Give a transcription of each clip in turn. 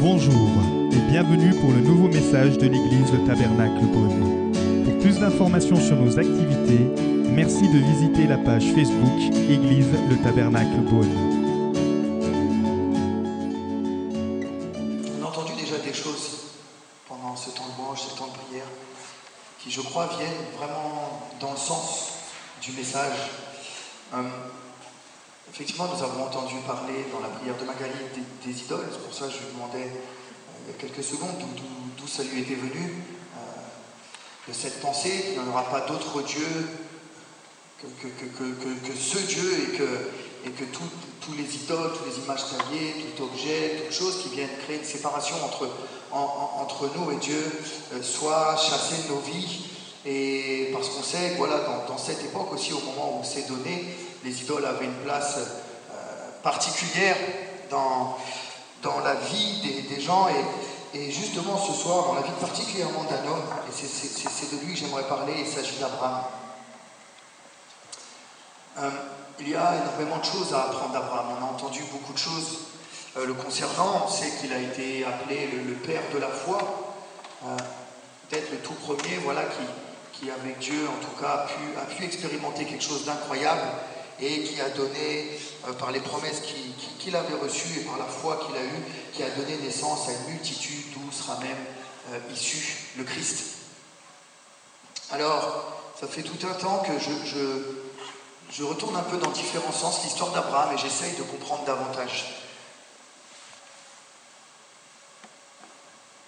Bonjour et bienvenue pour le nouveau message de l'église Le Tabernacle Beaune. Pour plus d'informations sur nos activités, merci de visiter la page Facebook Église Le Tabernacle Beaune. Nous avons entendu parler dans la prière de Magali des, idoles. C'est pour ça que je lui demandais euh, il y a quelques secondes d'où- ça lui était venu, euh, de cette pensée qu'il n'y en aura pas d'autre Dieu que, ce Dieu et que, tous les idoles, toutes les images taillées, tout objet, toute chose qui viennent créer une séparation entre, en- en- entre nous et Dieu euh, soit chassée de nos vies. Et parce qu'on sait voilà, dans, cette époque aussi, au moment où c'est donné, les idoles avaient une place particulière dans, dans la vie des, des gens. Et, et justement, ce soir, dans la vie particulièrement d'un homme, et c'est- de lui que j'aimerais parler, il s'agit d'Abraham. Euh, il y a énormément de choses à apprendre d'Abraham. On a entendu beaucoup de choses euh, le concernant. On sait qu'il a été appelé le, le père de la foi. Euh, Peut-être le tout premier, voilà, qui, qui avec Dieu, en tout cas, a pu, a pu expérimenter quelque chose d'incroyable et qui a donné, euh, par les promesses qu'il qui, qu'il avait reçues et par la foi qu'il a eue, qui a donné naissance à une multitude d'où sera même euh, issu le Christ. Alors, ça fait tout un temps que je retourne un peu dans différents sens l'histoire d'Abraham et j'essaye de comprendre davantage.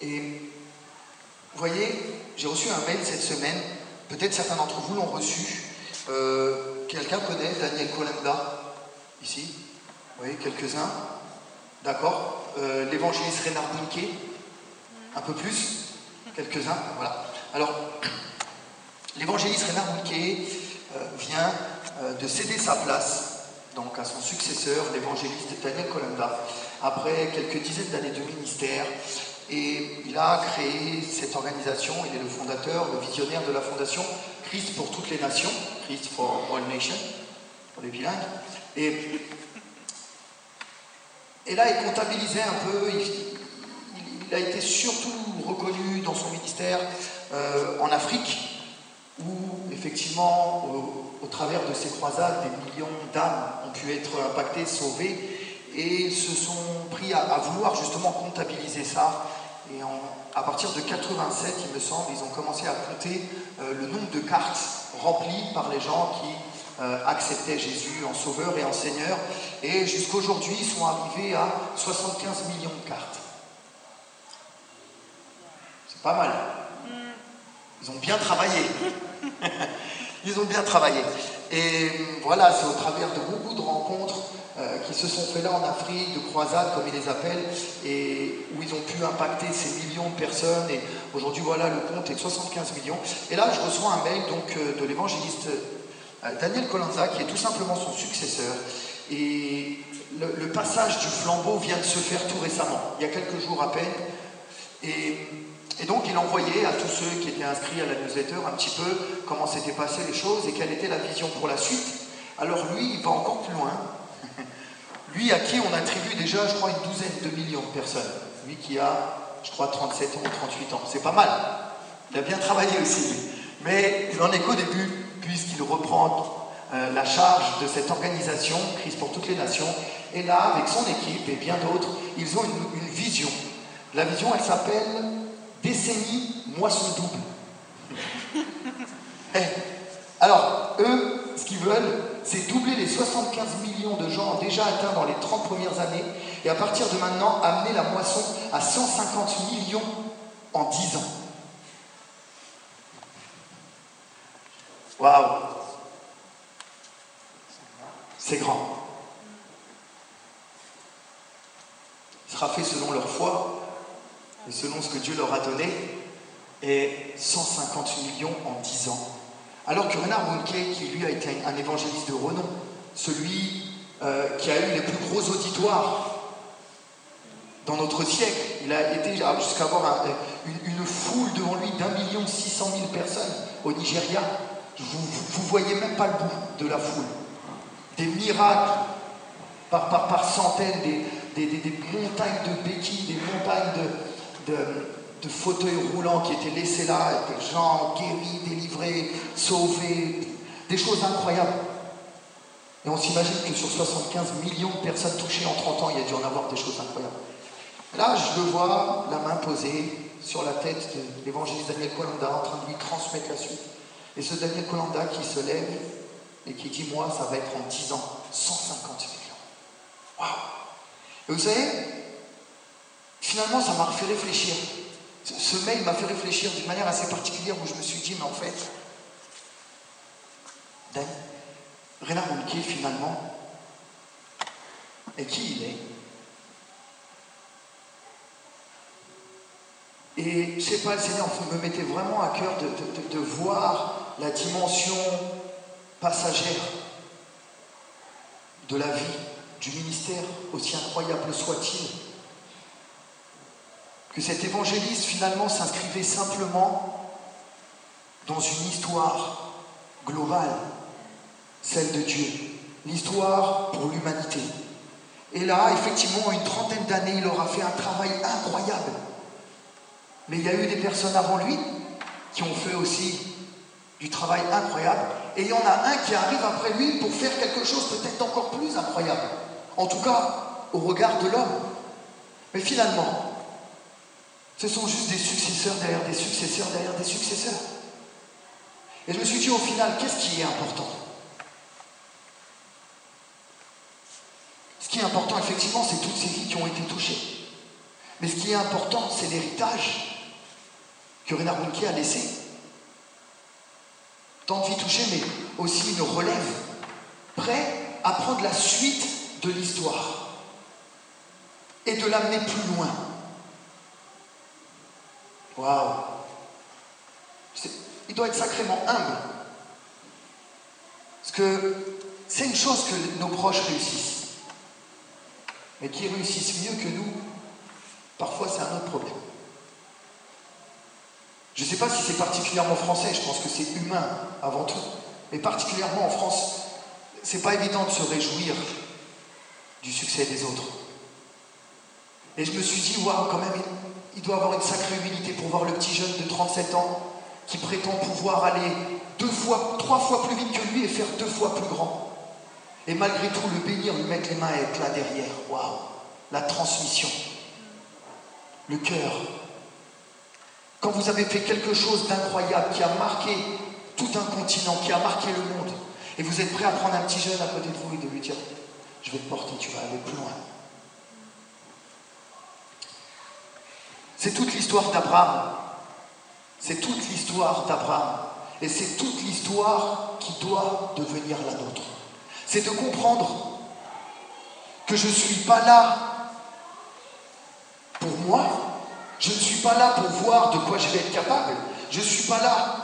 Et vous voyez, j'ai reçu un mail cette semaine, peut-être certains d'entre vous l'ont reçu. Euh, Quelqu'un connaît Daniel Colenda Ici? Oui, quelques-uns. D'accord. Euh, L'évangéliste Renard Bunke Un peu plus? Quelques-uns Voilà. Alors, l'évangéliste Renard Bunke euh, vient euh, de céder sa place donc à son successeur, l'évangéliste Daniel Colenda, après quelques dizaines d'années de ministère. Et il a créé cette organisation, il est le fondateur, le visionnaire de la fondation Christ pour toutes les nations, Christ for all nations, pour les bilingues. Et, là, il comptabilisait un peu, il, a été surtout reconnu dans son ministère euh, en Afrique, où effectivement, au, travers de ces croisades, des millions d'âmes ont pu être impactées, sauvées, et se sont pris à, vouloir justement comptabiliser ça. À partir de 87, il me semble, ils ont commencé à compter euh, le nombre de cartes remplies par les gens qui euh, acceptaient Jésus en sauveur et en seigneur. Et jusqu'aujourd'hui, ils sont arrivés à 75 millions de cartes. C'est pas mal. Ils ont bien travaillé. Ils ont bien travaillé. Et voilà, c'est au travers de beaucoup de rencontres euh, qui se sont faites là en Afrique, de croisades comme ils les appellent, et où ils ont pu impacter ces millions de personnes. Et aujourd'hui, voilà, le compte est de 75 millions. Et là, je reçois un mail donc, euh, de l'évangéliste euh, Daniel Colanza, qui est tout simplement son successeur. Et le, le passage du flambeau vient de se faire tout récemment, il y a quelques jours à peine. Et, et donc il envoyait à tous ceux qui étaient inscrits à la newsletter un petit peu comment s'étaient passées les choses et quelle était la vision pour la suite. Alors lui, il va encore plus loin. Lui à qui on attribue déjà, je crois, une douzaine de millions de personnes. Lui qui a, je crois, 37 ans ou 38 ans. C'est pas mal. Il a bien travaillé aussi. Mais il en est qu'au début, puisqu'il reprend euh, la charge de cette organisation, Christ pour toutes les nations. Et là, avec son équipe et bien d'autres, ils ont une vision. La vision, elle s'appelle Décennie Moisson Double. Eh, Alors, eux, ce qu'ils veulent, c'est doubler les 75 millions de gens déjà atteints dans les 30 premières années et à partir de maintenant, amener la moisson à 150 millions en 10 ans. Waouh C'est grand. Il sera fait selon leur foi et selon ce que Dieu leur a donné et 150 millions en 10 ans. Alors que Renard Bunke, qui lui a été un évangéliste de renom, celui euh, qui a eu les plus gros auditoires dans notre siècle, il a été jusqu'à avoir un- une, foule devant lui d'un million six cent mille personnes au Nigeria. Vous, vous voyez même pas le bout de la foule. Des miracles par, par, centaines, des- des montagnes de béquilles, des montagnes de, fauteuils roulants qui étaient laissés là, des gens guéris, délivrés, sauvés, des choses incroyables. Et on s'imagine que sur 75 millions de personnes touchées en 30 ans, il y a dû en avoir des choses incroyables. Là, je le vois, la main posée sur la tête de l'évangéliste Daniel Colanda, en train de lui transmettre la suite. Et ce Daniel Colanda qui se lève et qui dit Moi, ça va être en 10 ans, 150 millions. Waouh Et vous savez, finalement, ça m'a fait réfléchir. Ce mail m'a fait réfléchir d'une manière assez particulière où je me suis dit Mais en fait, Daniel, Renard Mounke, finalement, et qui il est? Et je sais pas, le Seigneur me mettait vraiment à cœur de, voir la dimension passagère de la vie, du ministère, aussi incroyable soit-il. Que cet évangéliste finalement s'inscrivait simplement dans une histoire globale, celle de Dieu, l'histoire pour l'humanité. Et là, effectivement, une trentaine d'années, il aura fait un travail incroyable mais il y a eu des personnes avant lui qui ont fait aussi du travail incroyable. Et il y en a un qui arrive après lui pour faire quelque chose peut-être encore plus incroyable. En tout cas, au regard de l'homme. Mais finalement, ce sont juste des successeurs derrière des successeurs derrière des successeurs. Et je me suis dit au final, qu'est-ce qui est important? Ce qui est important, effectivement, c'est toutes ces vies qui ont été touchées. Mais ce qui est important, c'est l'héritage que Renard Bunke a laissé. Tant de vies touchées, mais aussi une relève, prêt à prendre la suite de l'histoire et de l'amener plus loin. Waouh Il doit être sacrément humble. Parce que c'est une chose que nos proches réussissent. Mais qui réussissent mieux que nous, parfois c'est un autre problème. Je ne sais pas si c'est particulièrement français, je pense que c'est humain avant tout, mais particulièrement en France, c'est pas évident de se réjouir du succès des autres. Et je me suis dit, waouh, quand même, il doit avoir une sacrée humilité pour voir le petit jeune de 37 ans qui prétend pouvoir aller deux fois, trois fois plus vite que lui et faire deux fois plus grand. Et malgré tout, le bénir, lui mettre les mains et être là derrière. Waouh, la transmission, le cœur, quand vous avez fait quelque chose d'incroyable qui a marqué tout un continent, qui a marqué le monde, et vous êtes prêt à prendre un petit jeune à côté de vous et de lui dire, je vais te porter, tu vas aller plus loin. C'est toute l'histoire d'Abraham. C'est toute l'histoire d'Abraham. Et c'est toute l'histoire qui doit devenir la nôtre. C'est de comprendre que je ne suis pas là pour moi, je ne suis pas là pour voir de quoi je vais être capable. Je ne suis pas là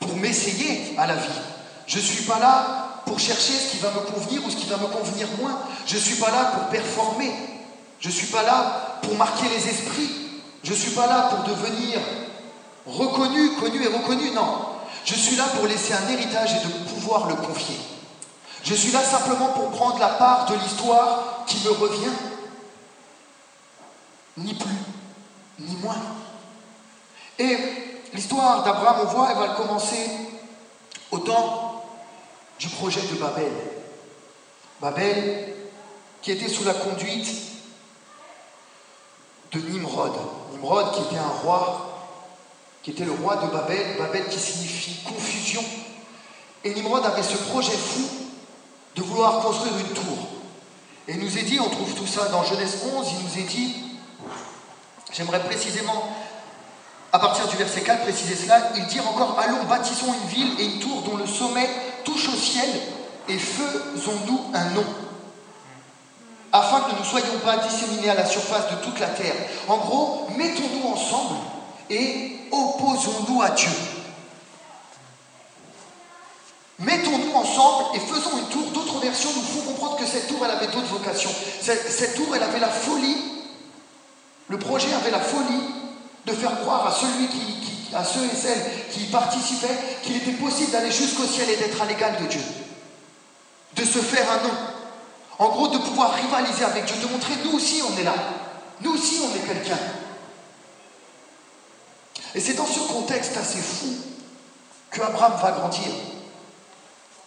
pour m'essayer à la vie. Je ne suis pas là pour chercher ce qui va me convenir ou ce qui va me convenir moins. Je ne suis pas là pour performer. Je ne suis pas là pour marquer les esprits. Je ne suis pas là pour devenir reconnu, connu et reconnu. Non. Je suis là pour laisser un héritage et de pouvoir le confier. Je suis là simplement pour prendre la part de l'histoire qui me revient. Ni plus ni moins. Et l'histoire d'Abraham, on voit, elle va commencer au temps du projet de Babel. Babel, qui était sous la conduite de Nimrod. Nimrod, qui était un roi, qui était le roi de Babel, Babel qui signifie confusion. Et Nimrod avait ce projet fou de vouloir construire une tour. Et il nous est dit, on trouve tout ça dans Genèse 11, il nous est dit, J'aimerais précisément, à partir du verset 4, préciser cela. Il dit encore Allons, bâtissons une ville et une tour dont le sommet touche au ciel et faisons-nous un nom afin que nous ne soyons pas disséminés à la surface de toute la terre. En gros, mettons-nous ensemble et opposons-nous à Dieu. Mettons-nous ensemble et faisons une tour. D'autres versions nous font comprendre que cette tour, elle avait d'autres vocations. Cette, tour, elle avait la folie le projet avait la folie de faire croire à celui qui, à ceux et celles qui y participaient qu'il était possible d'aller jusqu'au ciel et d'être à l'égal de Dieu. De se faire un nom. En gros, de pouvoir rivaliser avec Dieu, de montrer nous aussi on est là. Nous aussi on est quelqu'un. Et c'est dans ce contexte assez fou que Abraham va grandir.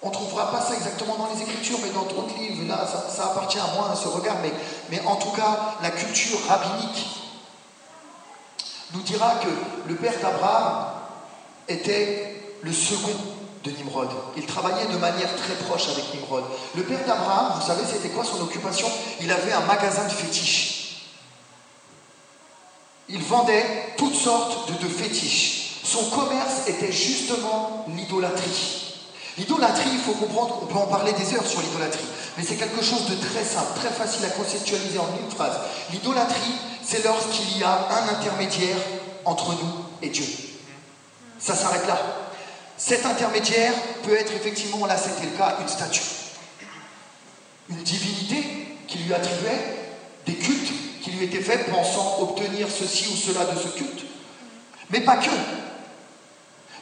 On ne trouvera pas ça exactement dans les Écritures, mais dans d'autres livres. Là, ça, appartient à moi, à ce regard. Mais en tout cas, la culture rabbinique nous dira que le père d'Abraham était le second de Nimrod. Il travaillait de manière très proche avec Nimrod. Le père d'Abraham, vous savez, c'était quoi son occupation? Il avait un magasin de fétiches. Il vendait toutes sortes de, de fétiches. Son commerce était justement l'idolâtrie. L'idolâtrie, il faut comprendre, on peut en parler des heures sur l'idolâtrie, mais c'est quelque chose de très simple, très facile à conceptualiser en une phrase. L'idolâtrie, c'est lorsqu'il y a un intermédiaire entre nous et Dieu. Ça s'arrête là. Cet intermédiaire peut être effectivement, là c'était le cas, une statue. Une divinité qui lui attribuait des cultes qui lui étaient faits pensant obtenir ceci ou cela de ce culte. Mais pas que.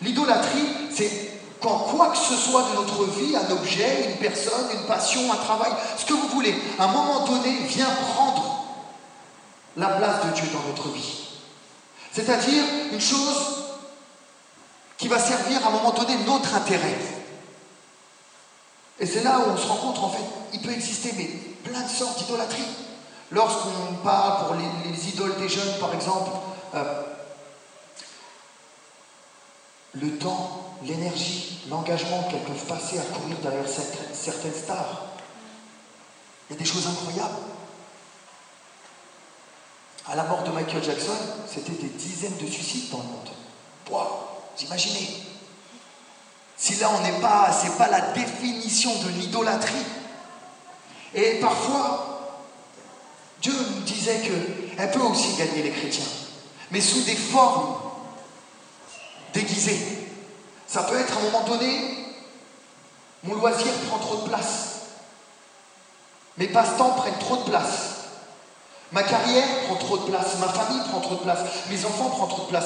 L'idolâtrie, c'est quand quoi que ce soit de notre vie, un objet, une personne, une passion, un travail, ce que vous voulez, à un moment donné, vient prendre la place de Dieu dans notre vie. C'est-à-dire une chose qui va servir à un moment donné notre intérêt. Et c'est là où on se rend compte, en fait, il peut exister mais plein de sortes d'idolâtrie. Lorsqu'on parle pour les, idoles des jeunes, par exemple, euh, le temps, l'énergie, l'engagement qu'elles peuvent passer à courir derrière certaines stars. Il y a des choses incroyables. À la mort de Michael Jackson, c'était des dizaines de suicides dans le monde. Imaginez Si là on n'est pas, c'est pas la définition de l'idolâtrie. Et parfois, Dieu nous disait qu'elle peut aussi gagner les chrétiens, mais sous des formes déguisées. Ça peut être à un moment donné, mon loisir prend trop de place. Mes passe-temps prennent trop de place. Ma carrière prend trop de place. Ma famille prend trop de place. Mes enfants prennent trop de place.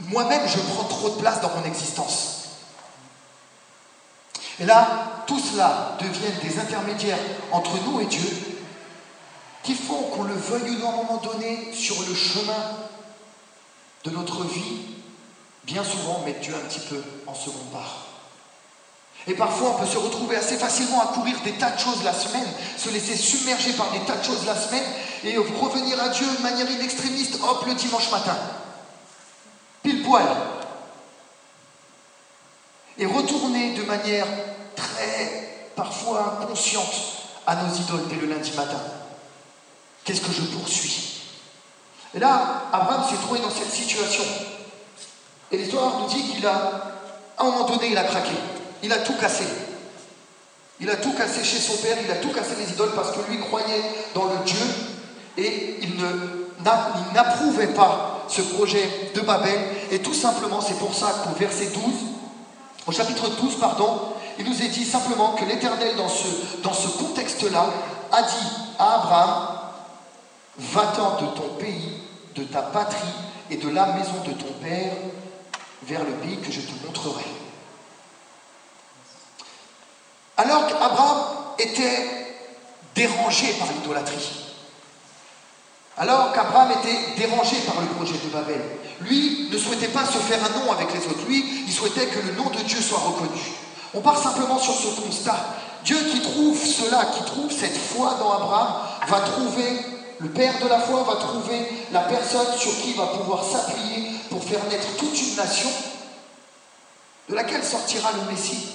Moi-même, je prends trop de place dans mon existence. Et là, tout cela devient des intermédiaires entre nous et Dieu qui font qu'on le veuille ou à un moment donné sur le chemin de notre vie bien souvent mettre Dieu un petit peu en seconde part. Et parfois, on peut se retrouver assez facilement à courir des tas de choses la semaine, se laisser submerger par des tas de choses la semaine, et revenir à Dieu de manière inextrémiste, hop, le dimanche matin. Pile poil. Et retourner de manière très, parfois consciente, à nos idoles dès le lundi matin. Qu'est-ce que je poursuis? Et là, Abraham s'est trouvé dans cette situation. Et l'histoire nous dit qu'il a, à un moment donné, il a craqué. Il a tout cassé. Il a tout cassé chez son père, il a tout cassé les idoles parce que lui croyait dans le Dieu et il n'approuvait pas ce projet de Babel. Et tout simplement, c'est pour ça qu'au verset 12, au chapitre 12, pardon, il nous est dit simplement que l'Éternel, dans ce, dans ce contexte-là, a dit à Abraham, va-t'en de ton pays, de ta patrie et de la maison de ton père vers le pays que je te montrerai. Alors qu'Abraham était dérangé par l'idolâtrie, alors qu'Abraham était dérangé par le projet de Babel, lui ne souhaitait pas se faire un nom avec les autres, lui, il souhaitait que le nom de Dieu soit reconnu. On part simplement sur ce constat. Dieu qui trouve cela, qui trouve cette foi dans Abraham, va trouver, le Père de la foi va trouver la personne sur qui il va pouvoir s'appuyer pour faire naître toute une nation de laquelle sortira le Messie.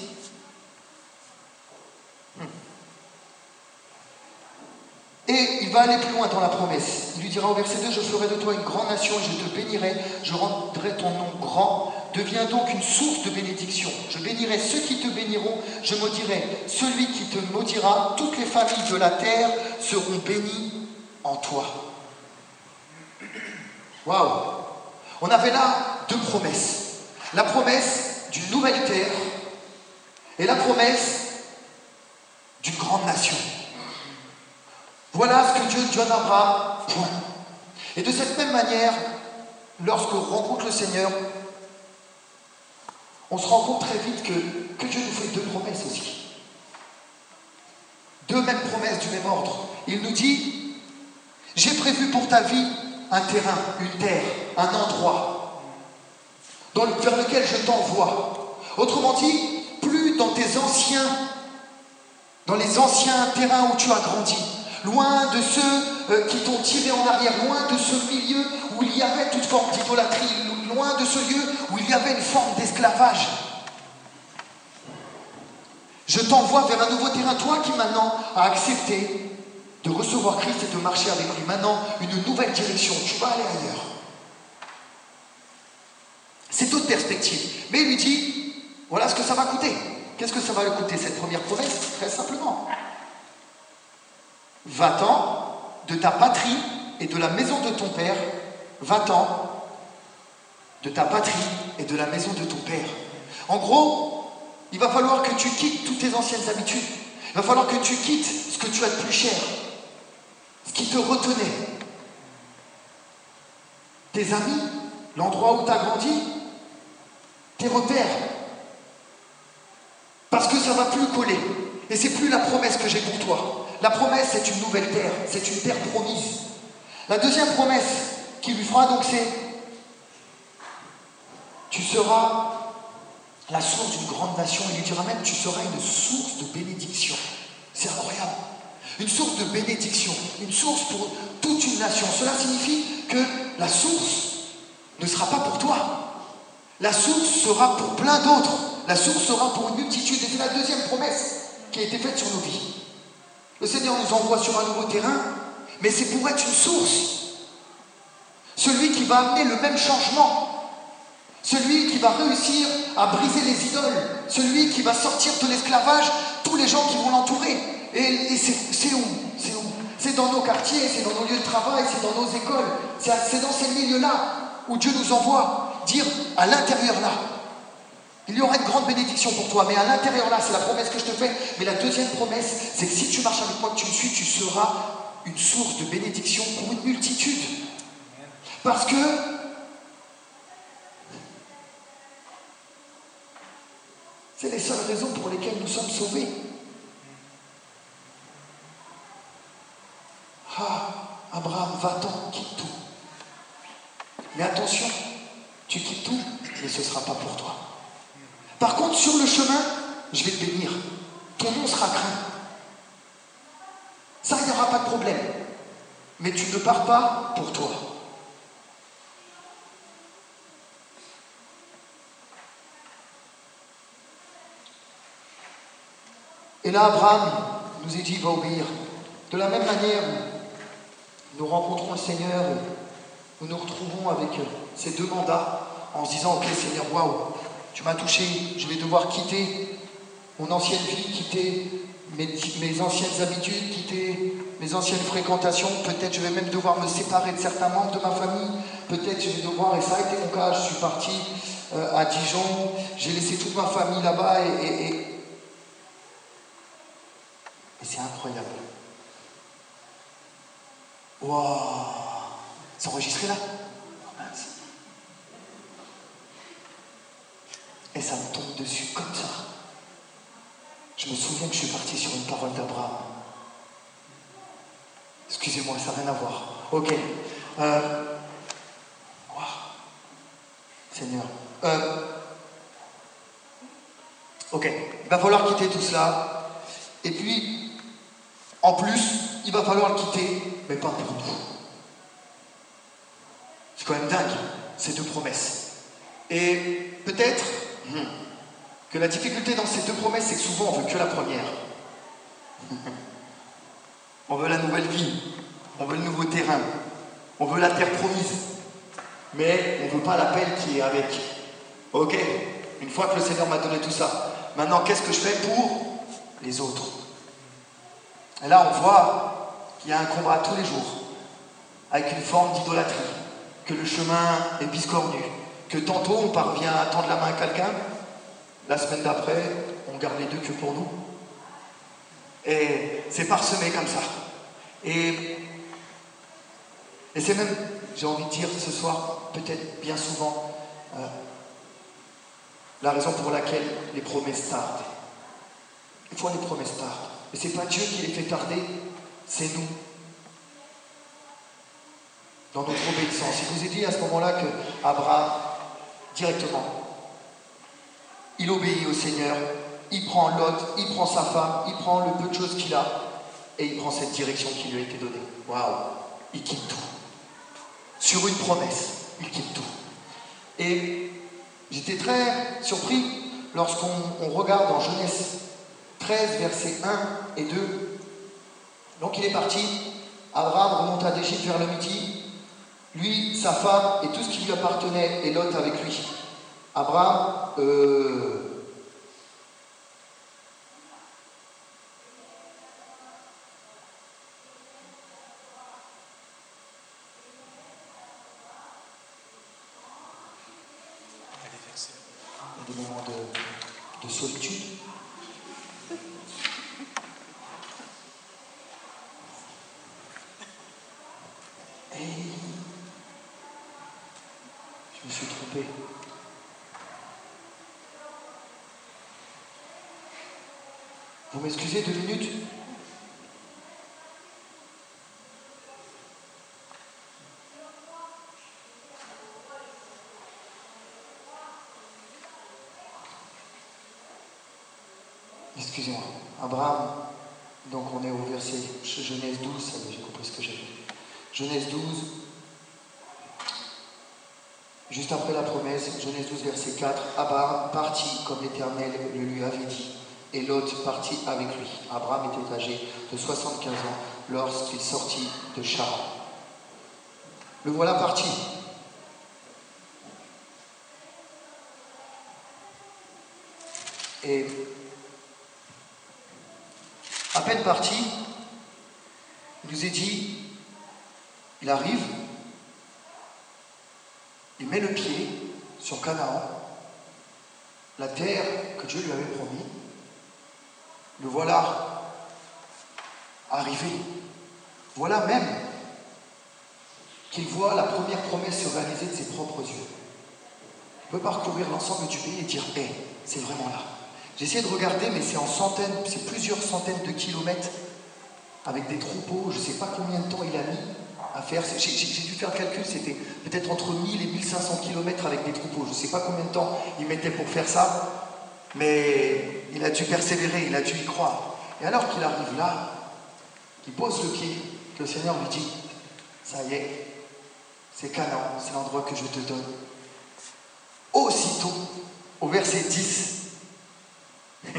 Et il va aller plus loin dans la promesse. Il lui dira au verset 2, je ferai de toi une grande nation et je te bénirai, je rendrai ton nom grand. Deviens donc une source de bénédiction. Je bénirai ceux qui te béniront, je maudirai celui qui te maudira. Toutes les familles de la terre seront bénies en toi. Waouh On avait là deux promesses. La promesse d'une nouvelle terre et la promesse d'une grande nation. Voilà ce que Dieu donne à Abraham. Et de cette même manière, lorsqu'on rencontre le Seigneur, on se rend compte très vite que, que Dieu nous fait deux promesses aussi. Deux mêmes promesses du même ordre. Il nous dit, j'ai prévu pour ta vie un terrain, une terre, un endroit. dans le, vers lequel je t'envoie. Autrement dit, plus dans tes anciens, dans les anciens terrains où tu as grandi, loin de ceux euh, qui t'ont tiré en arrière, loin de ce milieu où il y avait toute forme d'idolâtrie, loin de ce lieu où il y avait une forme d'esclavage. Je t'envoie vers un nouveau terrain, toi qui maintenant as accepté de recevoir Christ et de marcher avec lui. Maintenant, une nouvelle direction, tu vas aller ailleurs. C'est toute perspective. Mais il lui dit, voilà ce que ça va coûter. Qu'est-ce que ça va lui coûter cette première promesse? Très simplement. Va-t'en de ta patrie et de la maison de ton père. Va-t'en de ta patrie et de la maison de ton père. En gros, il va falloir que tu quittes toutes tes anciennes habitudes. Il va falloir que tu quittes ce que tu as de plus cher, ce qui te retenait. Tes amis, l'endroit où tu as grandi, tes repères. Parce que ça ne va plus coller. Et c'est plus la promesse que j'ai pour toi. La promesse, c'est une nouvelle terre. C'est une terre promise. La deuxième promesse qu'il lui fera, donc, c'est Tu seras la source d'une grande nation. Il lui dira même Tu seras une source de bénédiction. C'est incroyable. Une source de bénédiction. Une source pour toute une nation. Cela signifie que la source ne sera pas pour toi. La source sera pour plein d'autres. La source sera pour une multitude. Et c'est la deuxième promesse qui a été faite sur nos vies. Le Seigneur nous envoie sur un nouveau terrain, mais c'est pour être une source. Celui qui va amener le même changement. Celui qui va réussir à briser les idoles. Celui qui va sortir de l'esclavage tous les gens qui vont l'entourer. Et, c'est où? C'est où? C'est dans nos quartiers, c'est dans nos lieux de travail, c'est dans nos écoles. C'est dans ces milieux-là où Dieu nous envoie dire à l'intérieur là, il y aura une grande bénédiction pour toi, mais à l'intérieur là, c'est la promesse que je te fais. Mais la deuxième promesse, c'est que si tu marches avec moi, que tu me suis, tu seras une source de bénédiction pour une multitude. Parce que c'est les seules raisons pour lesquelles nous sommes sauvés. Ah, Abraham, va-t'en, quitte tout. Mais attention, tu quittes tout, mais ce ne sera pas pour toi. Par contre, sur le chemin, je vais te bénir. Ton nom sera craint. Ça, il n'y aura pas de problème. Mais tu ne pars pas pour toi. Et là, Abraham nous est dit, va obéir. De la même manière, nous rencontrons le Seigneur, nous nous retrouvons avec ces deux mandats en se disant, ok Seigneur, waouh, tu m'as touché, je vais devoir quitter mon ancienne vie, quitter mes, anciennes habitudes, quitter mes anciennes fréquentations, peut-être je vais même devoir me séparer de certains membres de ma famille, peut-être je vais devoir, et ça a été mon cas, je suis parti euh, à Dijon, j'ai laissé toute ma famille là-bas et, et c'est incroyable. Waouh. C'est enregistré là? Et ça me tombe dessus comme ça. Je me souviens que je suis parti sur une parole d'Abraham. Excusez-moi, ça n'a rien à voir. Ok. Euh... Seigneur. Euh... Ok. Il va falloir quitter tout cela. Et puis, en plus, il va falloir le quitter, mais pas pour nous. C'est quand même dingue, ces deux promesses. Et peut-être que la difficulté dans ces deux promesses, c'est que souvent on veut que la première. on veut la nouvelle vie, on veut le nouveau terrain, on veut la terre promise, mais on ne veut pas l'appel qui est avec. Ok, une fois que le Seigneur m'a donné tout ça, maintenant qu'est-ce que je fais pour les autres? Et là on voit qu'il y a un combat tous les jours, avec une forme d'idolâtrie, que le chemin est biscornu, que tantôt on parvient à tendre la main à quelqu'un, la semaine d'après, on garde les deux que pour nous. Et c'est parsemé comme ça. Et, et c'est même, j'ai envie de dire ce soir, peut-être bien souvent, euh, la raison pour laquelle les promesses tardent. Des fois, les promesses tardent. Mais ce n'est pas Dieu qui les fait tarder, c'est nous. Dans notre obéissance. Il vous ai dit à ce moment-là que Abraham directement. Il obéit au Seigneur, il prend Lot, il prend sa femme, il prend le peu de choses qu'il a, et il prend cette direction qui lui a été donnée. Waouh Il quitte tout. Sur une promesse, il quitte tout. Et j'étais très surpris lorsqu'on regarde en Genèse 13, versets 1 et 2. Donc il est parti, Abraham remonta d'Égypte vers le midi, lui, sa femme et tout ce qui lui appartenait, et Lot avec lui. Abraham, euh, des moments de, de solitude. Et je me suis trompé. Deux minutes Excusez-moi. Abraham, donc on est au verset Genèse 12, ça y est, j'ai compris ce que j'ai fait. Genèse 12, juste après la promesse, Genèse 12, verset 4, Abraham partit comme l'Éternel le lui avait dit, et Lot partit avec lui. Abraham était âgé de 75 ans lorsqu'il sortit de Charan. Le voilà parti. Et à peine parti, il nous est dit, il arrive, il met le pied sur Canaan, la terre que Dieu lui avait promis. Le voilà arrivé. Voilà même qu'il voit la première promesse se réaliser de ses propres yeux. Il peut parcourir l'ensemble du pays et dire, hé, c'est vraiment là. J'ai essayé de regarder, mais c'est en centaines, c'est plusieurs centaines de kilomètres avec des troupeaux. Je ne sais pas combien de temps il a mis à faire. J'ai dû faire le calcul, c'était peut-être entre 1000 et 1500 kilomètres avec des troupeaux. Je ne sais pas combien de temps il mettait pour faire ça, mais il a dû persévérer, il a dû y croire. Et alors qu'il arrive là, qu'il pose le pied, le Seigneur lui dit, ça y est, c'est Canaan, c'est l'endroit que je te donne. Aussitôt, au verset 10,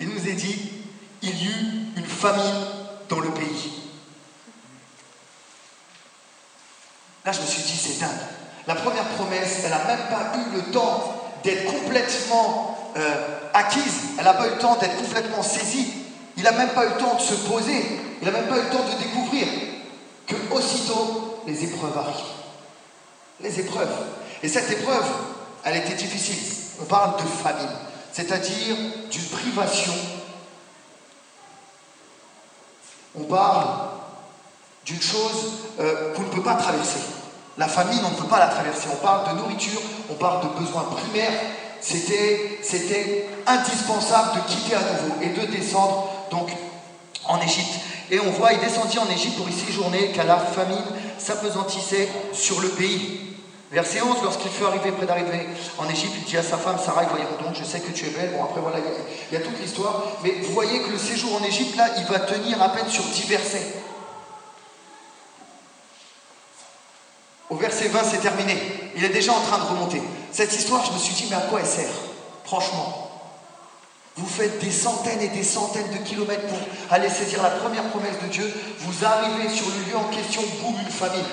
il nous est dit, il y eut une famine dans le pays. Là, je me suis dit, c'est dingue. La première promesse, elle n'a même pas eu le temps d'être complètement euh, acquise. Elle n'a pas eu le temps d'être complètement saisie. Il n'a même pas eu le temps de se poser. Il n'a même pas eu le temps de découvrir que aussitôt les épreuves arrivent. Les épreuves. Et cette épreuve, elle était difficile. On parle de famine c'est-à-dire d'une privation. On parle d'une chose euh, qu'on ne peut pas traverser. La famine, on ne peut pas la traverser. On parle de nourriture, on parle de besoins primaires. C'était, indispensable de quitter à nouveau et de descendre donc en Égypte. Et on voit, il descendit en Égypte pour y séjourner, car la famine s'apesantissait sur le pays. Verset 11, lorsqu'il fut arrivé près d'arriver en Égypte, il dit à sa femme Sarah, voyons donc, je sais que tu es belle. Bon, après, voilà, il y, a, toute l'histoire. Mais vous voyez que le séjour en Égypte, là, il va tenir à peine sur 10 versets. Au verset 20, c'est terminé. Il est déjà en train de remonter. Cette histoire, je me suis dit, mais à quoi elle sert? Franchement. Vous faites des centaines et des centaines de kilomètres pour aller saisir la première promesse de Dieu. Vous arrivez sur le lieu en question, boum, une famille.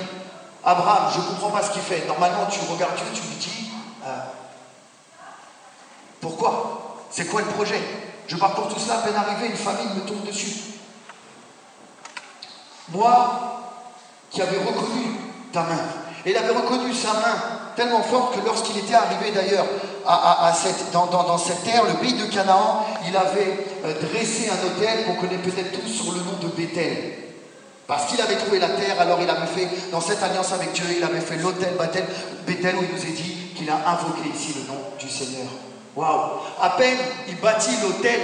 Abraham, je ne comprends pas ce qu'il fait. Normalement, tu regardes Dieu, tu lui dis, euh, pourquoi? C'est quoi le projet? Je pars pour tout cela, à peine arrivé, une famille me tombe dessus. Moi, qui avais reconnu ta main, et il avait reconnu sa main tellement forte que lorsqu'il était arrivé d'ailleurs dans, cette terre, le pays de Canaan, il avait euh, dressé un hôtel qu'on connaît peut-être tous sur le nom de Bethel. Parce qu'il avait trouvé la terre, alors il avait fait, dans cette alliance avec Dieu, il avait fait l'autel Bethel, où il nous est dit qu'il a invoqué ici le nom du Seigneur. Waouh À peine il bâtit l'autel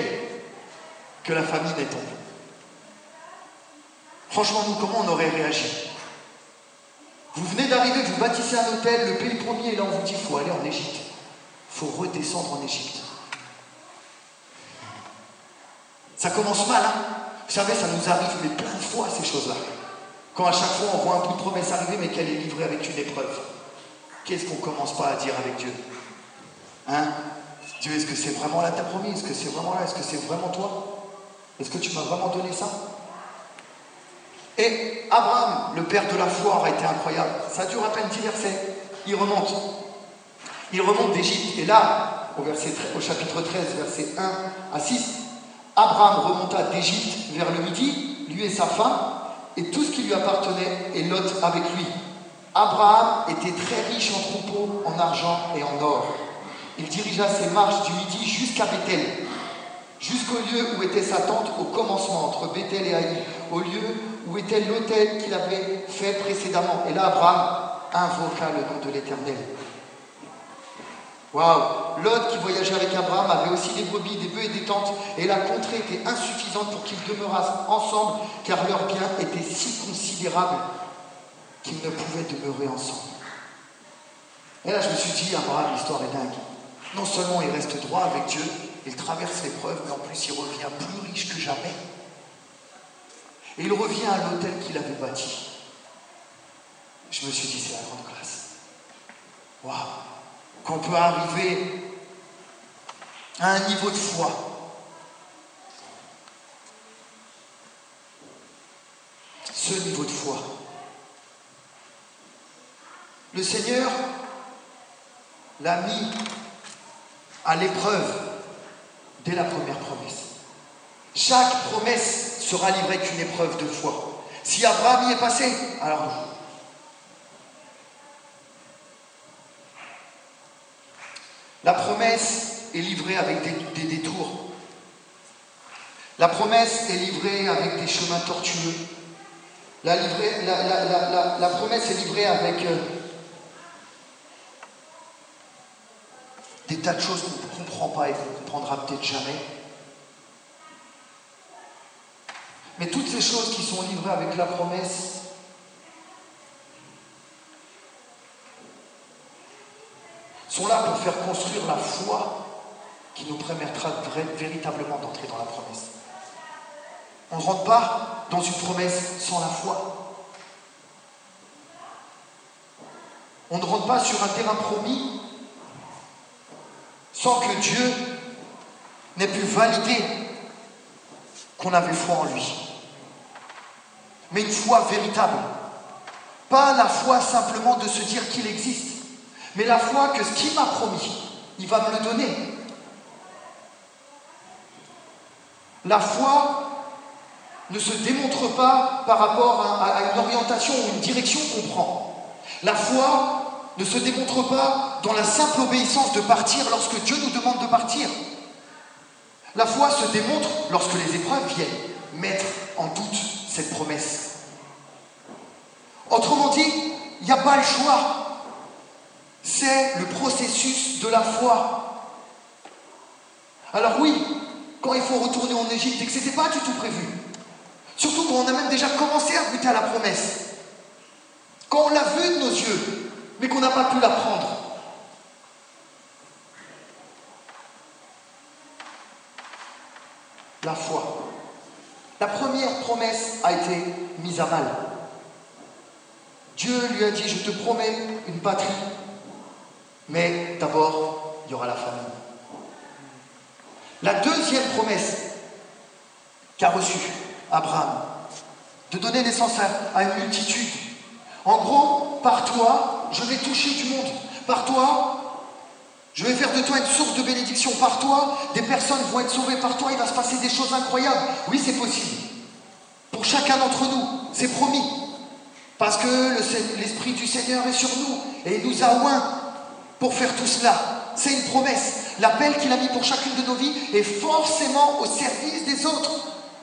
que la famine est tombée. Franchement, nous, comment on aurait réagi? Vous venez d'arriver, vous bâtissez un hôtel, le pays premier, et là on vous dit il faut aller en Égypte. faut redescendre en Égypte. Ça commence mal, hein Vous savez, ça nous arrive mais plein de fois ces choses-là. Quand à chaque fois on voit un bout de promesse arriver mais qu'elle est livrée avec une épreuve. Qu'est-ce qu'on commence pas à dire avec Dieu? Hein? Dieu, est-ce que c'est vraiment là ta promis Est-ce que c'est vraiment là? Est-ce que c'est vraiment toi? Est-ce que tu m'as vraiment donné ça? Et Abraham, le père de la foi, aurait été incroyable. Ça dure à peine 10 versets. Il remonte. Il remonte d'Égypte. Et là, au, au chapitre 13, versets 1 à 6, Abraham remonta d'Égypte vers le midi, lui et sa femme, et tout ce qui lui appartenait, et Lot avec lui. Abraham était très riche en troupeaux, en argent et en or. Il dirigea ses marches du midi jusqu'à Bethel, jusqu'au lieu où était sa tente au commencement, entre Bethel et Haï, au lieu où était l'autel qu'il avait fait précédemment. Et là, Abraham invoqua le nom de l'Éternel. Waouh Lot, qui voyageait avec Abraham, avait aussi des brebis, des bœufs et des tentes, et la contrée était insuffisante pour qu'ils demeurassent ensemble, car leurs biens étaient si considérables qu'ils ne pouvaient demeurer ensemble. Et là, je me suis dit, Abraham, l'histoire est dingue. Non seulement il reste droit avec Dieu, il traverse l'épreuve, mais en plus il revient plus riche que jamais. Et il revient à l'hôtel qu'il avait bâti. Je me suis dit, c'est la grande classe. Waouh Qu'on peut arriver à un niveau de foi. Ce niveau de foi. Le Seigneur l'a mis à l'épreuve la première promesse. Chaque promesse sera livrée qu'une épreuve de foi. Si Abraham y est passé, alors La promesse est livrée avec des, détours. La promesse est livrée avec des chemins tortueux. La, la promesse est livrée avec euh, des tas de choses qu'on ne comprend pas et qu'on ne comprendra peut-être jamais. Mais toutes ces choses qui sont livrées avec la promesse, sont là pour faire construire la foi qui nous permettra véritablement d'entrer dans la promesse. On ne rentre pas dans une promesse sans la foi. On ne rentre pas sur un terrain promis sans que Dieu n'ait pu valider qu'on avait foi en lui. Mais une foi véritable. Pas la foi simplement de se dire qu'il existe, mais la foi que ce qu'il m'a promis, il va me le donner. La foi ne se démontre pas par rapport à, une orientation ou une direction qu'on prend. La foi ne se démontre pas dans la simple obéissance de partir lorsque Dieu nous demande de partir. La foi se démontre lorsque les épreuves viennent mettre en doute cette promesse. Autrement dit, il n'y a pas le choix. C'est le processus de la foi. Alors oui, quand il faut retourner en Égypte et que ce n'était pas du tout prévu, surtout quand on a même déjà commencé à goûter à la promesse, quand on l'a vu de nos yeux, mais qu'on n'a pas pu l'apprendre. La foi. La première promesse a été mise à mal. Dieu lui a dit, je te promets une patrie, mais d'abord, il y aura la famille. La deuxième promesse qu'a reçue Abraham, de donner naissance à, une multitude. En gros, par toi, je vais toucher du monde. Par toi, je vais faire de toi une source de bénédiction. Par toi, des personnes vont être sauvées. Par toi, il va se passer des choses incroyables. Oui, c'est possible. Pour chacun d'entre nous, c'est promis. Parce que l'Esprit du Seigneur est sur nous et il nous a oint pour faire tout cela. C'est une promesse. L'appel qu'il a mis pour chacune de nos vies est forcément au service des autres.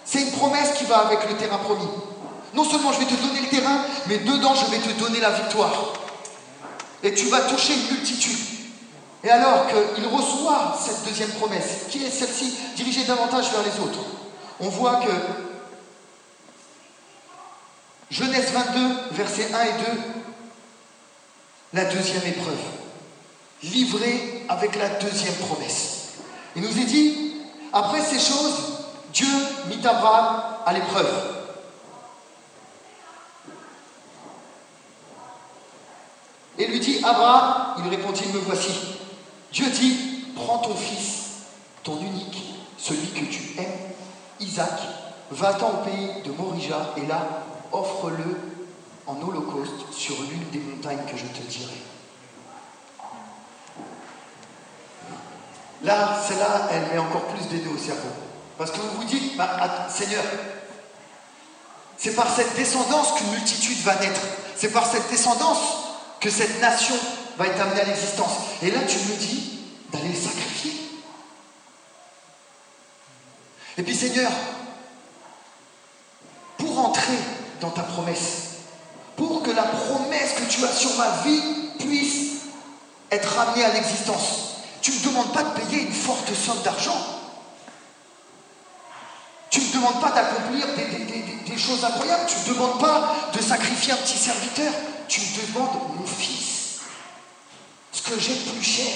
C'est une promesse qui va avec le terrain promis. Non seulement je vais te donner le terrain, mais dedans je vais te donner la victoire et tu vas toucher une multitude. Et alors qu'il reçoit cette deuxième promesse, qui est celle-ci, dirigée davantage vers les autres, on voit que Genèse 22, versets 1 et 2, la deuxième épreuve. livré avec la deuxième promesse. Il nous est dit, après ces choses, Dieu mit Abraham à l'épreuve. Et lui dit, Abraham, il répondit, me voici. Dieu dit, prends ton fils, ton unique, celui que tu aimes, Isaac, va-t'en au pays de Morija, et là, offre-le en holocauste sur l'une des montagnes que je te dirai. Là, celle-là, elle met encore plus des au cerveau. Parce que vous vous dites, bah, Seigneur, c'est par cette descendance qu'une multitude va naître. C'est par cette descendance que cette nation va être amenée à l'existence. Et là, tu me dis d'aller le sacrifier. Et puis, Seigneur, pour entrer dans ta promesse, pour que la promesse que tu as sur ma vie puisse être amenée à l'existence, tu ne me demandes pas de payer une forte somme d'argent. Tu ne me demandes pas d'accomplir des, choses incroyables. Tu ne me demandes pas de sacrifier un petit serviteur. Tu me demandes mon fils. Ce que j'ai de plus cher.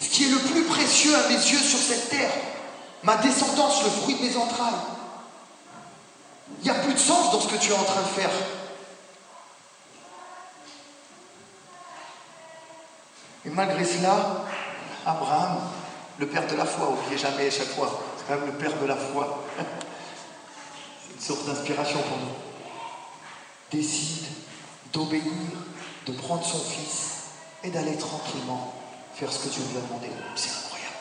Ce qui est le plus précieux à mes yeux sur cette terre. Ma descendance, le fruit de mes entrailles. Il n'y a plus de sens dans ce que tu es en train de faire. Et malgré cela, Abraham, le père de la foi, oubliez jamais à chaque fois, c'est quand même le père de la foi. sorte d'inspiration pour nous. Décide d'obéir, de prendre son fils et d'aller tranquillement faire ce que Dieu lui a demandé. C'est incroyable.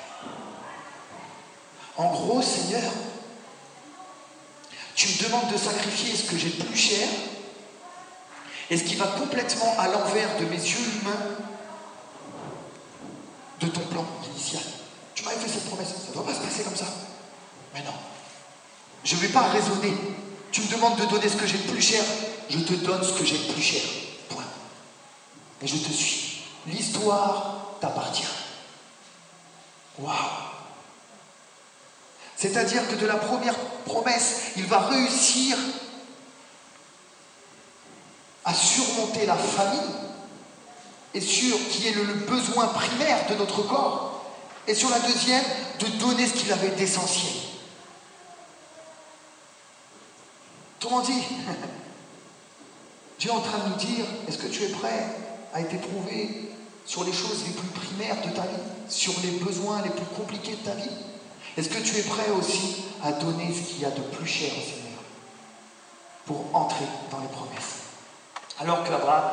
En gros, Seigneur, tu me demandes de sacrifier ce que j'ai de plus cher et ce qui va complètement à l'envers de mes yeux humains de ton plan initial. Tu m'avais fait cette promesse, ça ne doit pas se passer comme ça. Mais non. Je ne vais pas raisonner. Tu me demandes de donner ce que j'ai de plus cher, je te donne ce que j'ai de plus cher. Point. Et je te suis. L'histoire t'appartient. Waouh C'est-à-dire que de la première promesse, il va réussir à surmonter la famille et sur qui est le, besoin primaire de notre corps, et sur la deuxième, de donner ce qu'il avait d'essentiel. Autrement dit, Dieu est en train de nous dire, est-ce que tu es prêt à être éprouvé sur les choses les plus primaires de ta vie, sur les besoins les plus compliqués de ta vie? Est-ce que tu es prêt aussi à donner ce qu'il y a de plus cher au Seigneur pour entrer dans les promesses? Alors qu'Abraham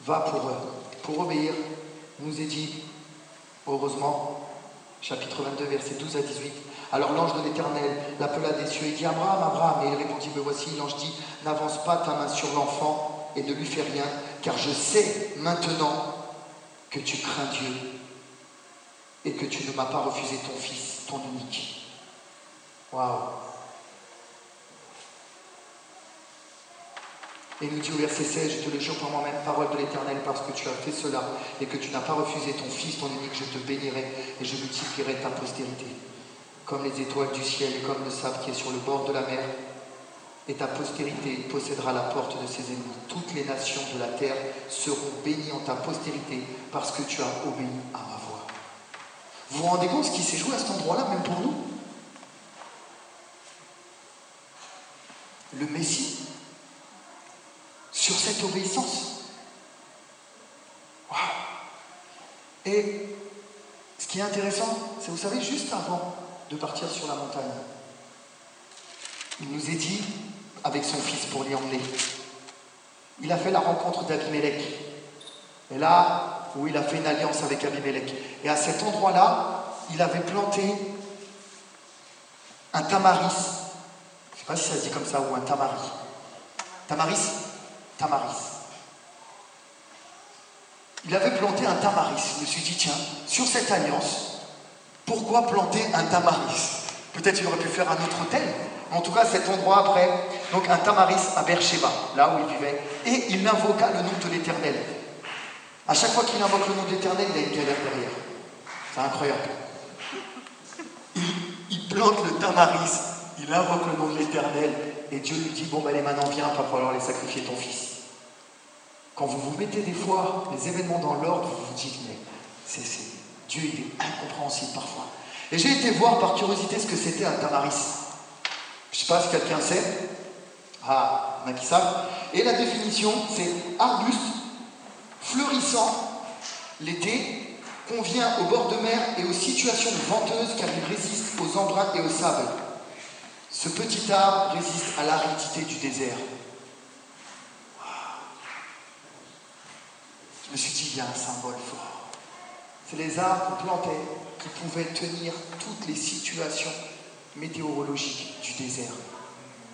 va pour, pour obéir, nous est dit, heureusement, chapitre 22, verset 12 à 18. Alors l'ange de l'Éternel l'appela des cieux et dit Abraham, Abraham. Et il répondit Me voici. L'ange dit N'avance pas ta main sur l'enfant et ne lui fais rien, car je sais maintenant que tu crains Dieu et que tu ne m'as pas refusé ton fils, ton unique. Waouh Et nous dit au verset 16, je te le jure par moi-même, parole de l'Éternel, parce que tu as fait cela et que tu n'as pas refusé ton fils, ton unique, je te bénirai et je multiplierai ta postérité. Comme les étoiles du ciel et comme le sable qui est sur le bord de la mer. Et ta postérité possédera la porte de ses ennemis. Toutes les nations de la terre seront bénies en ta postérité parce que tu as obéi à ma voix. Vous vous rendez compte ce qui s'est joué à cet endroit-là, même pour nous? Le Messie? Sur cette obéissance? Et ce qui est intéressant, c'est, vous savez, juste avant de partir sur la montagne, il nous est dit, avec son fils pour l'y emmener, il a fait la rencontre d'Abimelech. Et là, où il a fait une alliance avec Abimelech. Et à cet endroit-là, il avait planté un tamaris. Je ne sais pas si ça se dit comme ça, ou un tamaris. Tamaris, tamaris. Il avait planté un tamaris. Je me suis dit, tiens, sur cette alliance, pourquoi planter un tamaris Peut-être il aurait pu faire un autre hôtel. En tout cas, cet endroit après, donc un tamaris à Beersheba, là où il vivait. Et il invoqua le nom de l'Éternel. À chaque fois qu'il invoque le nom de l'Éternel, il a une galère derrière. C'est incroyable. Il, plante le tamaris, il invoque le nom de l'Éternel, et Dieu lui dit, bon, ben allez, maintenant viens, pas falloir les sacrifier ton fils. Quand vous vous mettez des fois les événements dans l'ordre, vous vous dites, mais c'est, Dieu, il est incompréhensible parfois. Et j'ai été voir par curiosité ce que c'était un tamaris. Je ne sais pas si quelqu'un sait. Ah, il y en a qui savent. Et la définition, c'est arbuste fleurissant l'été, convient aux bords de mer et aux situations venteuses car il résiste aux embruns et au sable. Ce petit arbre résiste à l'aridité du désert. Je me suis dit, il y a un symbole fort. C'est les arbres plantait qui pouvaient tenir toutes les situations météorologiques du désert.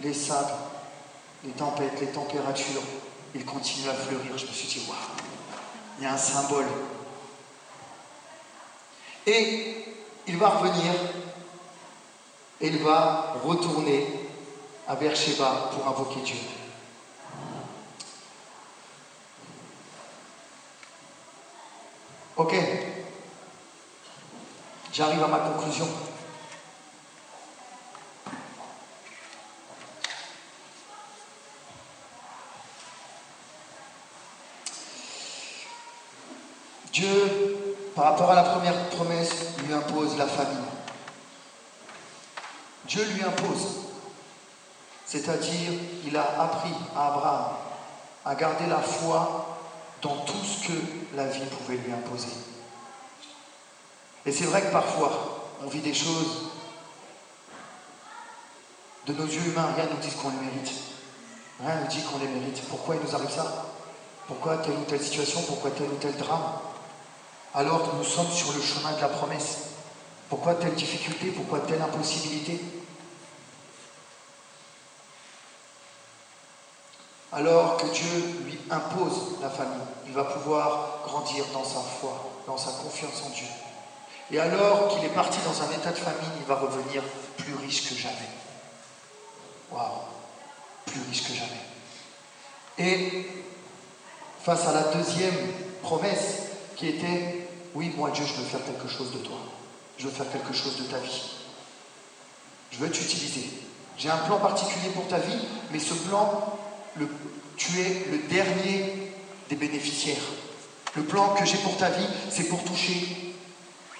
Les sables, les tempêtes, les températures, ils continuent à fleurir. Je me suis dit, waouh, il y a un symbole. Et il va revenir et il va retourner à Beersheba pour invoquer Dieu. Ok, j'arrive à ma conclusion. Dieu, par rapport à la première promesse, lui impose la famille. Dieu lui impose. C'est-à-dire, il a appris à Abraham à garder la foi dans tout ce que la vie pouvait lui imposer. Et c'est vrai que parfois, on vit des choses de nos yeux humains, rien ne nous dit qu'on les mérite. Rien ne nous dit qu'on les mérite. Pourquoi il nous arrive ça? Pourquoi telle ou telle situation? Pourquoi tel ou tel drame? Alors que nous sommes sur le chemin de la promesse. Pourquoi telle difficulté? Pourquoi telle impossibilité? Alors que Dieu lui impose la famille, il va pouvoir grandir dans sa foi, dans sa confiance en Dieu. Et alors qu'il est parti dans un état de famine, il va revenir plus riche que jamais. Waouh, plus riche que jamais. Et face à la deuxième promesse, qui était, oui, moi Dieu, je veux faire quelque chose de toi. Je veux faire quelque chose de ta vie. Je veux t'utiliser. J'ai un plan particulier pour ta vie, mais ce plan, tu es le dernier des bénéficiaires. Le plan que j'ai pour ta vie, c'est pour toucher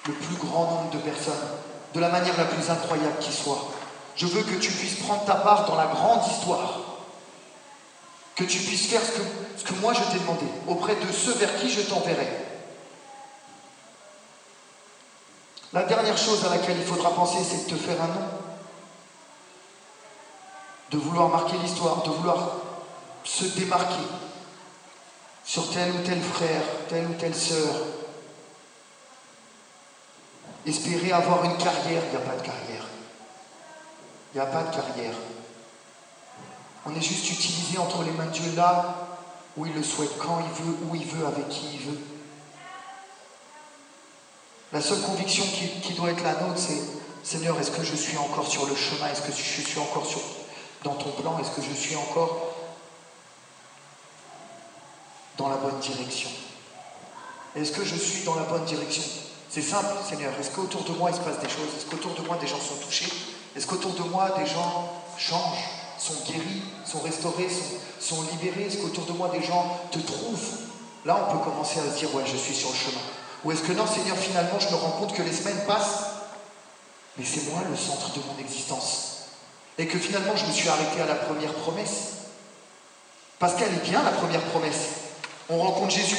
le plus grand nombre de personnes, de la manière la plus incroyable qui soit. Je veux que tu puisses prendre ta part dans la grande histoire. Que tu puisses faire ce que, moi je t'ai demandé, auprès de ceux vers qui je t'enverrai. La dernière chose à laquelle il faudra penser, c'est de te faire un nom. De vouloir marquer l'histoire, de vouloir se démarquer sur tel ou tel frère, telle ou telle sœur. Espérer avoir une carrière, il n'y a pas de carrière. Il n'y a pas de carrière. On est juste utilisé entre les mains de Dieu là où il le souhaite, quand il veut, où il veut, avec qui il veut. La seule conviction qui, doit être la nôtre, c'est Seigneur, est-ce que je suis encore sur le chemin? Est-ce que je suis encore sur, dans ton plan? Est-ce que je suis encore dans la bonne direction? Est-ce que je suis dans la bonne direction? C'est simple, Seigneur. Est-ce qu'autour de moi, il se passe des choses? Est-ce qu'autour de moi, des gens sont touchés? Est-ce qu'autour de moi, des gens changent, sont guéris, sont restaurés, sont, libérés? Est-ce qu'autour de moi, des gens te trouvent? Là, on peut commencer à se dire, ouais, je suis sur le chemin. Ou est-ce que non, Seigneur, finalement, je me rends compte que les semaines passent, mais c'est moi le centre de mon existence? Et que finalement, je me suis arrêté à la première promesse? Parce qu'elle est bien, la première promesse. On rencontre Jésus.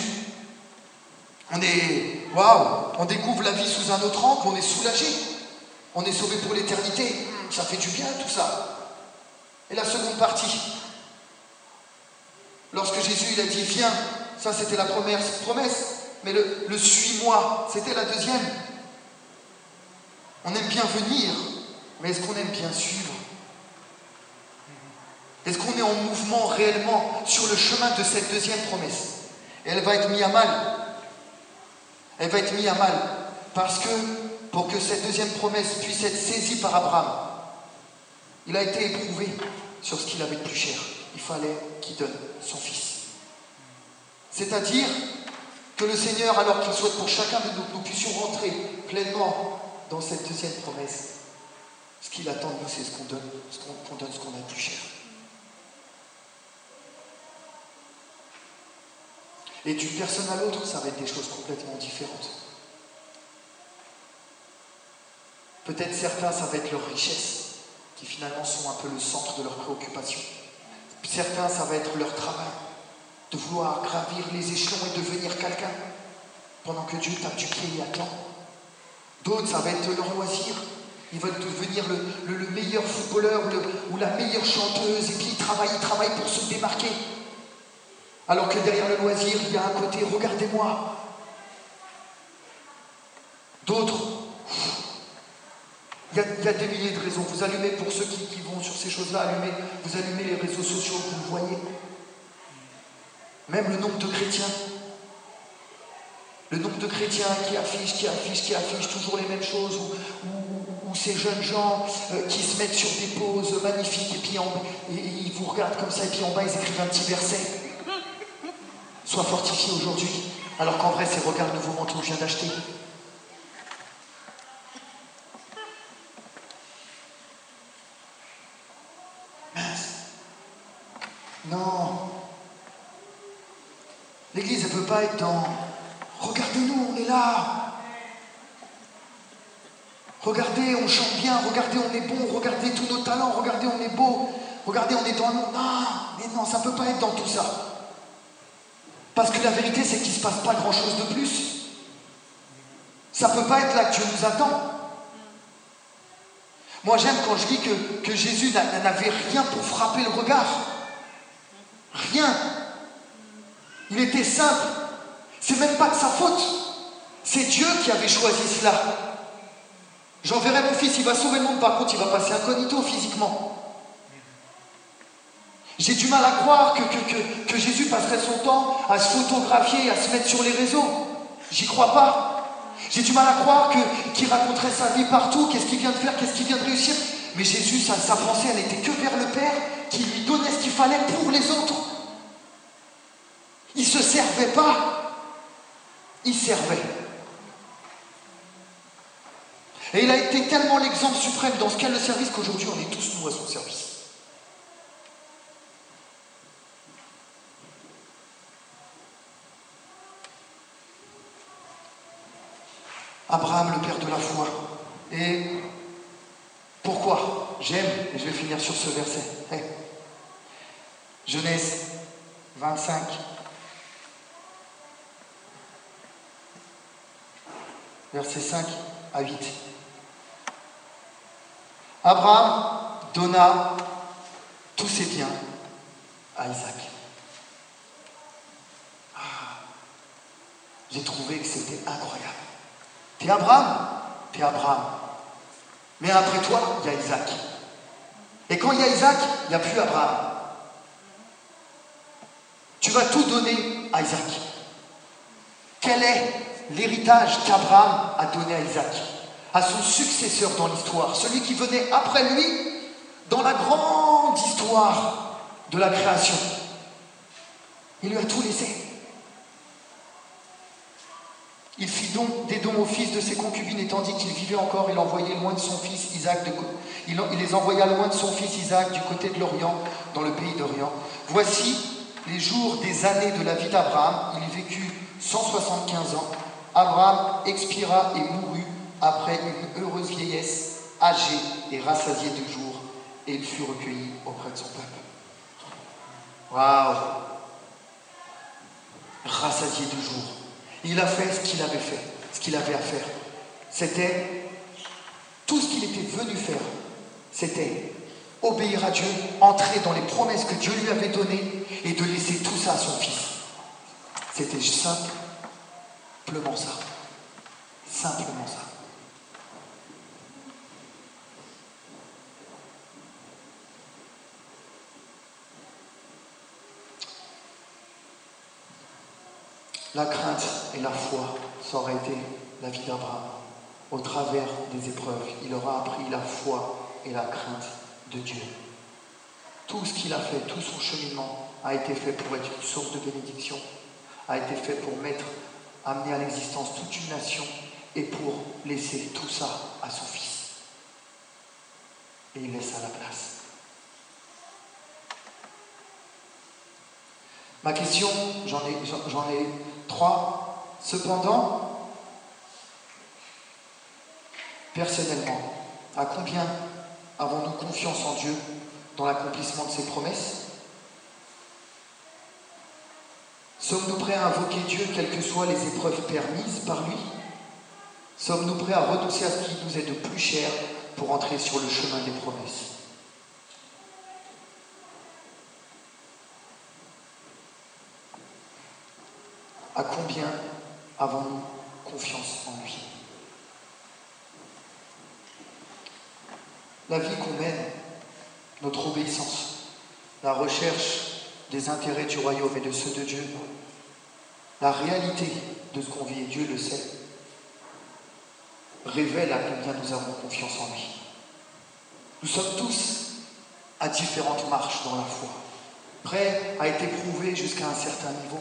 On est, waouh, on découvre la vie sous un autre angle, on est soulagé. On est sauvé pour l'éternité. Ça fait du bien, tout ça. Et la seconde partie, lorsque Jésus il a dit viens, ça c'était la première promesse mais le, suis-moi, c'était la deuxième. On aime bien venir, mais est-ce qu'on aime bien suivre? Est-ce qu'on est en mouvement réellement sur le chemin de cette deuxième promesse? Et elle va être mise à mal. Elle va être mise à mal. Parce que pour que cette deuxième promesse puisse être saisie par Abraham, il a été éprouvé sur ce qu'il avait de plus cher. Il fallait qu'il donne son fils. C'est-à-dire que le Seigneur, alors qu'il souhaite pour chacun de nous que nous puissions rentrer pleinement dans cette deuxième promesse, ce qu'il attend de nous, c'est ce qu'on donne, ce qu'on donne ce qu'on a de plus cher. Et d'une personne à l'autre, ça va être des choses complètement différentes. Peut-être certains, ça va être leur richesse, qui finalement sont un peu le centre de leurs préoccupations. Certains, ça va être leur travail, de vouloir gravir les échelons et devenir quelqu'un, pendant que Dieu tape du pied et attend. D'autres, ça va être leur loisir. Ils veulent devenir le, meilleur footballeur ou la meilleure chanteuse, et puis ils travaillent, ils travaillent pour se démarquer. Alors que derrière le loisir, il y a un côté, regardez-moi. D'autres, il y, a, des milliers de raisons. Vous allumez, pour ceux qui, vont sur ces choses-là, allumez, vous allumez les réseaux sociaux, vous le voyez. Même le nombre de chrétiens. Le nombre de chrétiens qui affichent, qui affichent, qui affichent toujours les mêmes choses, ou, ces jeunes gens euh, qui se mettent sur des poses magnifiques, et puis ils vous regardent comme ça, et puis en bas ils écrivent un petit verset. Sois fortifié aujourd'hui, alors qu'en vrai c'est regarde le nouveau manteau que je viens d'acheter. Non. L'Église, elle ne peut pas être dans Regardez-nous, on est là. Regardez, on chante bien, regardez, on est bon, regardez tous nos talents, regardez, on est beau, regardez, on est dans le. Non, mais non, ça ne peut pas être dans tout ça. Parce que la vérité, c'est qu'il ne se passe pas grand-chose de plus. Ça ne peut pas être là que Dieu nous attend. Moi, j'aime quand je dis que, que Jésus n'avait rien pour frapper le regard. Rien. Il était simple. C'est même pas de sa faute. C'est Dieu qui avait choisi cela. J'enverrai mon fils, il va sauver le monde, par contre, il va passer incognito physiquement. J'ai du mal à croire que, Jésus passerait son temps à se photographier, à se mettre sur les réseaux. J'y crois pas. J'ai du mal à croire qu'il raconterait sa vie partout, qu'est-ce qu'il vient de faire, qu'est-ce qu'il vient de réussir. Mais Jésus, sa, sa pensée, elle n'était que vers le Père, qui lui donnait ce qu'il fallait pour les autres. Il ne se servait pas, il servait. Et il a été tellement l'exemple suprême dans ce qu'est le service qu'aujourd'hui on est tous nous à son service. Abraham, le père de la foi. Et pourquoi? J'aime, et je vais finir sur ce verset. Genèse 25, versets 5 à 8. Abraham donna tous ses biens à Isaac. Ah, j'ai trouvé que c'était incroyable. T'es Abraham T'es Abraham. Mais après toi, il y a Isaac. Et quand il y a Isaac, il n'y a plus Abraham. Tu vas tout donner à Isaac. Quel est l'héritage qu'Abraham a donné à Isaac, à son successeur dans l'histoire, celui qui venait après lui dans la grande histoire de la création. Il lui a tout laissé. Il fit donc des dons au fils de ses concubines et tandis qu'il vivait encore, il envoyait loin de son fils Isaac, il les envoya loin de son fils Isaac du côté de l'Orient, dans le pays d'Orient. Voici les jours des années de la vie d'Abraham. Il vécut 175 ans Abraham expira et mourut après une heureuse vieillesse, âgé et rassasié de jours, et il fut recueilli auprès de son peuple. Waouh Rassasié de jours. Il a fait ce qu'il avait fait, ce qu'il avait à faire. C'était tout ce qu'il était venu faire. C'était obéir à Dieu, entrer dans les promesses que Dieu lui avait données et de laisser tout ça à son fils. C'était simple Simplement ça. Simplement ça. La crainte et la foi, ça aurait été la vie d'Abraham. Au travers des épreuves, il aura appris la foi et la crainte de Dieu. Tout ce qu'il a fait, tout son cheminement a été fait pour être une source de bénédiction, a été fait pour mettre amener à l'existence toute une nation et pour laisser tout ça à son fils. Et il laisse à la place. Ma question, j'en ai, j'en ai trois. Cependant, personnellement, à combien avons-nous confiance en Dieu dans l'accomplissement de ses promesses? Sommes-nous prêts à invoquer Dieu quelles que soient les épreuves permises par lui? Sommes-nous prêts à renoncer à ce qui nous est de plus cher pour entrer sur le chemin des promesses? À combien avons-nous confiance en lui? La vie qu'on mène, notre obéissance, la recherche des intérêts du royaume et de ceux de Dieu, la réalité de ce qu'on vit, et Dieu le sait, révèle à combien nous avons confiance en lui. Nous sommes tous à différentes marches dans la foi, prêts à être éprouvés jusqu'à un certain niveau,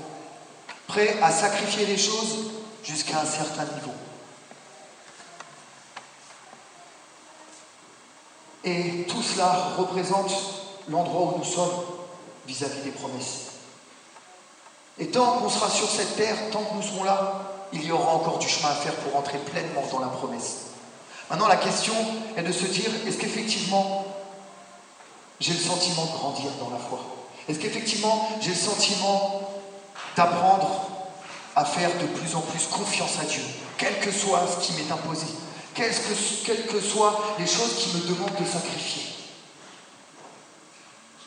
prêts à sacrifier les choses jusqu'à un certain niveau. Et tout cela représente l'endroit où nous sommes vis-à-vis des promesses. Et tant qu'on sera sur cette terre, tant que nous serons là, il y aura encore du chemin à faire pour entrer pleinement dans la promesse. Maintenant, la question est de se dire, est-ce qu'effectivement, j'ai le sentiment de grandir dans la foi? Est-ce qu'effectivement, j'ai le sentiment d'apprendre à faire de plus en plus confiance à Dieu, quel que soit ce qui m'est imposé, quelles que, soient les choses qui me demandent de sacrifier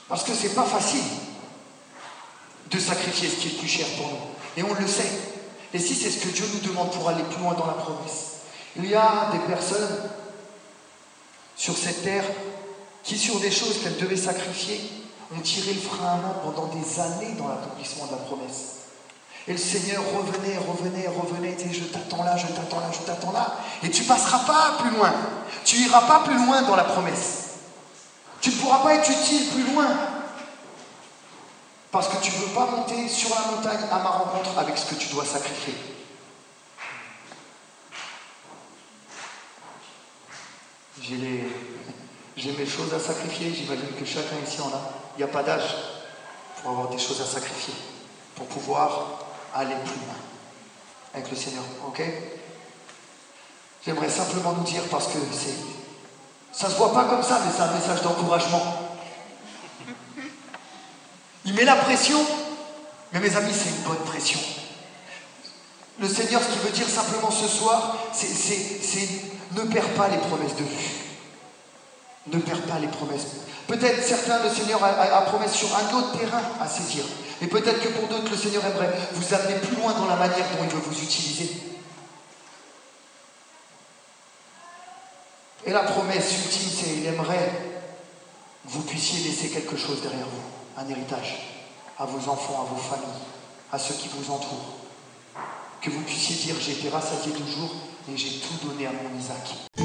Parce que c'est pas facile de sacrifier ce qui est plus cher pour nous. Et on le sait. Et si c'est ce que Dieu nous demande pour aller plus loin dans la promesse, il y a des personnes sur cette terre qui, sur des choses qu'elles devaient sacrifier, ont tiré le frein à main pendant des années dans l'accomplissement de la promesse. Et le Seigneur revenait, revenait, revenait, et je t'attends là, je t'attends là, je t'attends là. Et tu passeras pas plus loin. Tu iras pas plus loin dans la promesse. Tu ne pourras pas être utile plus loin. Parce que tu ne veux pas monter sur la montagne à ma rencontre avec ce que tu dois sacrifier. J'ai, mes choses à sacrifier, j'imagine que chacun ici en a. Il n'y a pas d'âge pour avoir des choses à sacrifier, pour pouvoir aller plus loin avec le Seigneur. Ok? J'aimerais simplement nous dire, parce que c'est. Ça ne se voit pas comme ça, mais c'est un message d'encouragement. Il met la pression, mais mes amis, c'est une bonne pression. Le Seigneur, ce qu'il veut dire simplement ce soir, c'est ne perds pas les promesses de vue. Ne perds pas les promesses. Peut-être certains, le Seigneur a, a, promesse sur un autre terrain à saisir. Et peut-être que pour d'autres, le Seigneur aimerait vous amener plus loin dans la manière dont il veut vous utiliser. Et la promesse ultime, c'est qu'il aimerait que vous puissiez laisser quelque chose derrière vous un héritage à vos enfants, à vos familles, à ceux qui vous entourent. Que vous puissiez dire j'ai été rassasié toujours et j'ai tout donné à mon Isaac.